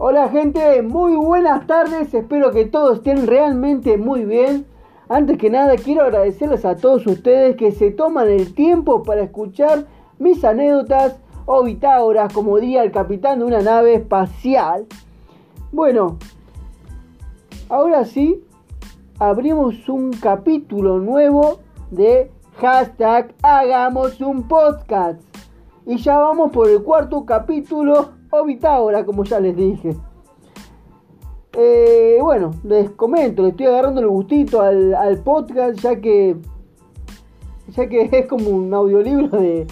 Hola gente, muy buenas tardes, espero que todos estén realmente muy bien. Antes que nada quiero agradecerles a todos ustedes que se toman el tiempo para escuchar mis anécdotas o bitágoras, como diría el capitán de una nave espacial. Bueno, ahora sí, abrimos un capítulo nuevo de hashtag Hagamos un podcast. Y ya vamos por el cuarto capítulo o bitágora, como ya les dije. Eh, bueno, les comento, le estoy agarrando el gustito al, podcast, ya que ya que es como un audiolibro de,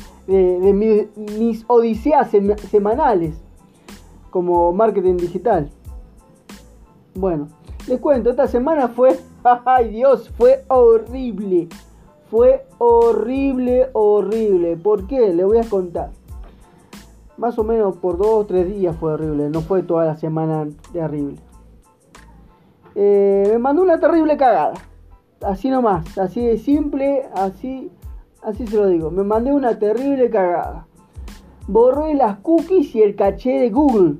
mis odiseas semanales como marketing digital. Bueno, les cuento, esta semana fue, ay Dios, fue horrible. Fue horrible, horrible. ¿Por qué? Les voy a contar. Más o menos por dos o tres días fue horrible. No fue toda la semana terrible. Eh, me mandó una terrible cagada. Así nomás. Así de simple. Así, así se lo digo. Me mandé una terrible cagada. Borré las cookies y el caché de Google.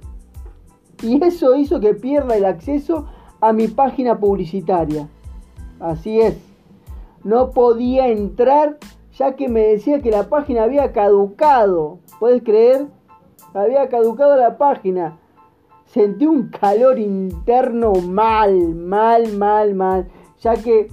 Y eso hizo que pierda el acceso a mi página publicitaria. Así es no podía entrar ya que me decía que la página había caducado. ¿Puedes creer? Había caducado la página. Sentí un calor interno mal, mal, mal, mal. Ya que,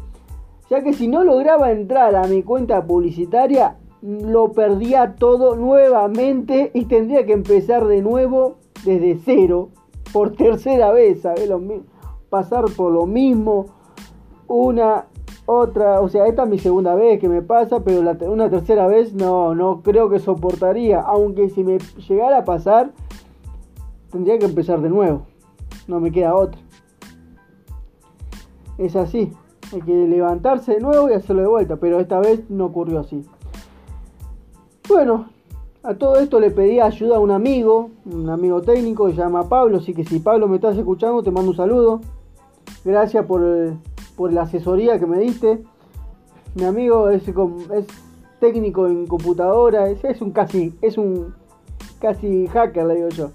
ya que si no lograba entrar a mi cuenta publicitaria, lo perdía todo nuevamente y tendría que empezar de nuevo desde cero por tercera vez, ¿sabes? Pasar por lo mismo una otra, o sea, esta es mi segunda vez que me pasa, pero una tercera vez no, no creo que soportaría. Aunque si me llegara a pasar, tendría que empezar de nuevo. No me queda otra. Es así. Hay que levantarse de nuevo y hacerlo de vuelta. Pero esta vez no ocurrió así. Bueno, a todo esto le pedí ayuda a un amigo, un amigo técnico, se llama Pablo. Así que si Pablo me estás escuchando, te mando un saludo. Gracias por por la asesoría que me diste. Mi amigo es, técnico en computadora, es, un casi, es un casi hacker, le digo yo.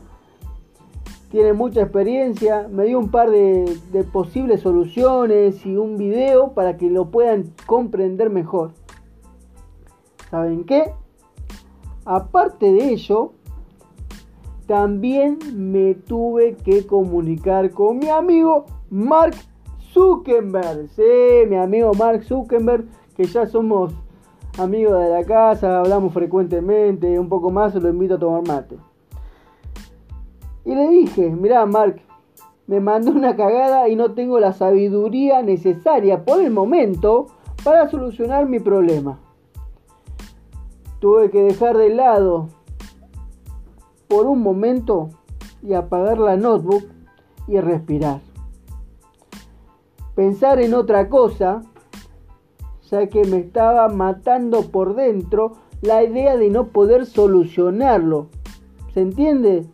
Tiene mucha experiencia, me dio un par de, de posibles soluciones y un video para que lo puedan comprender mejor. ¿Saben qué? Aparte de ello, también me tuve que comunicar con mi amigo Mark Zuckerberg, sí, mi amigo Mark Zuckerberg, que ya somos amigos de la casa, hablamos frecuentemente, un poco más, lo invito a tomar mate. Y le dije, mirá Mark, me mandó una cagada y no tengo la sabiduría necesaria por el momento para solucionar mi problema. Tuve que dejar de lado por un momento y apagar la notebook y respirar pensar en otra cosa, ya que me estaba matando por dentro la idea de no poder solucionarlo. ¿Se entiende?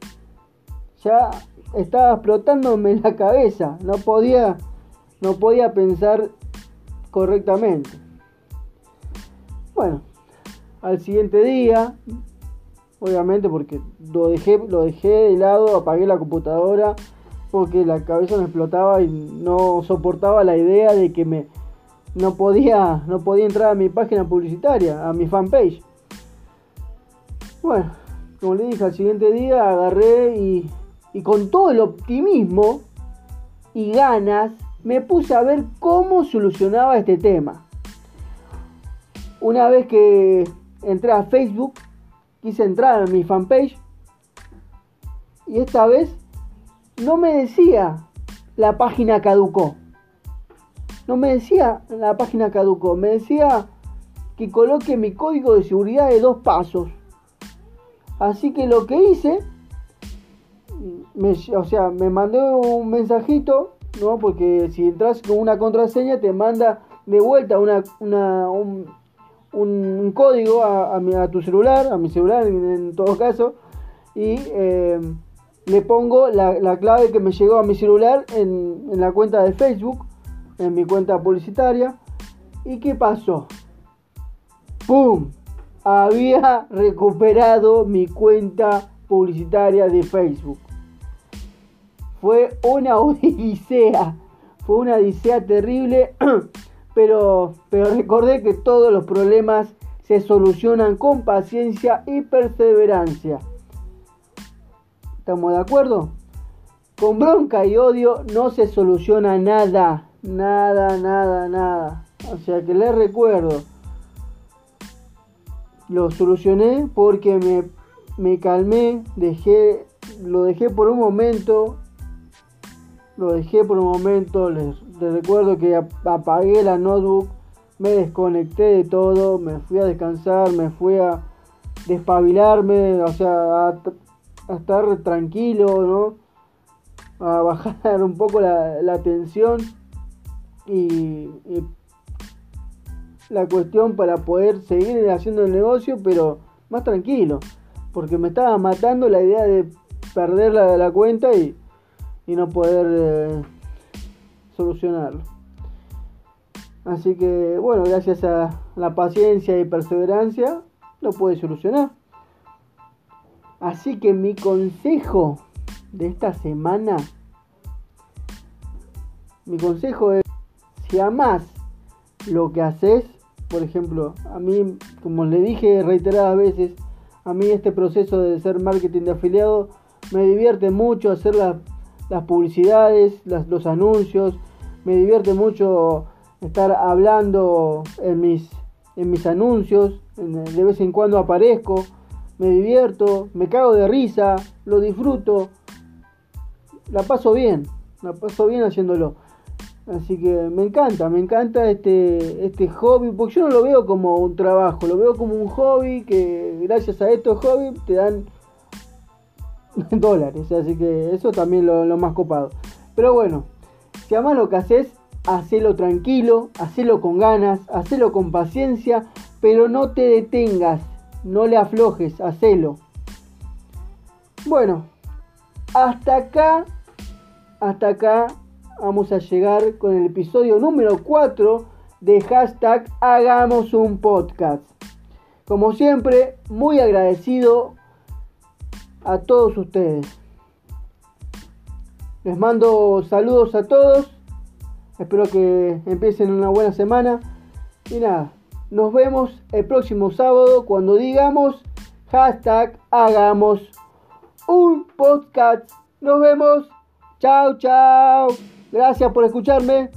Ya estaba explotándome la cabeza, no podía no podía pensar correctamente. Bueno, al siguiente día, obviamente porque lo dejé, lo dejé de lado, apagué la computadora porque la cabeza me explotaba y no soportaba la idea de que me no podía no podía entrar a mi página publicitaria, a mi fanpage. Bueno, como le dije, al siguiente día agarré y, y con todo el optimismo y ganas me puse a ver cómo solucionaba este tema. Una vez que entré a Facebook, quise entrar a mi fanpage y esta vez no me decía la página caducó. No me decía la página caducó, me decía que coloque mi código de seguridad de dos pasos. Así que lo que hice, o sea, me mandé un mensajito, ¿no? Porque si entras con una contraseña te manda de vuelta una, un, código a, a, tu celular, a mi celular en, todo caso, y eh, le pongo la, clave que me llegó a mi celular en, la cuenta de Facebook, en mi cuenta publicitaria. ¿Y qué pasó? ¡Pum! Había recuperado mi cuenta publicitaria de Facebook. fue una odisea, fue una odisea terrible, pero, pero recordé que todos los problemas se solucionan con paciencia y perseverancia. ¿Estamos de acuerdo? Con bronca y odio no se soluciona nada, nada, nada, nada. O sea que les recuerdo, lo solucioné porque me, me calmé, dejé, lo dejé por un momento, lo dejé por un momento, les, recuerdo que apagué la notebook, me desconecté de todo, me fui a descansar, me fui a despabilarme, o sea, a, estar tranquilo, ¿no? A bajar un poco la, tensión y, y la cuestión para poder seguir haciendo el negocio, pero más tranquilo, porque me estaba matando la idea de perder la, la cuenta y, no poder eh, solucionarlo. Así que bueno, gracias a la paciencia y perseverancia lo puede solucionar. Así que mi consejo de esta semana, mi consejo es, si amas lo que haces, por ejemplo, a mí, como le dije reiteradas veces, a mí este proceso de ser marketing de afiliado me divierte mucho hacer las publicidades, los anuncios, me divierte mucho estar hablando en mis, en mis anuncios, de vez en cuando aparezco, me divierto, me cago de risa, lo disfruto, la paso bien, la paso bien haciéndolo. Así que me encanta, me encanta este, este hobby, porque yo no lo veo como un trabajo, lo veo como un hobby que gracias a estos hobbies te dan dólares, así que eso también lo, lo más copado. Pero bueno, si además lo que haces, hacelo tranquilo, hacelo con ganas, hacelo con paciencia, pero no te detengas, no le aflojes, hacelo. Bueno, hasta acá, hasta acá vamos a llegar con el episodio número 4 de hashtag Hagamos un podcast. Como siempre, muy agradecido a todos ustedes. Les mando saludos a todos. Espero que empiecen una buena semana. Y nada, nos vemos el próximo sábado cuando digamos hashtag Hagamos un podcast. Nos vemos. Chao, chao. Gracias por escucharme.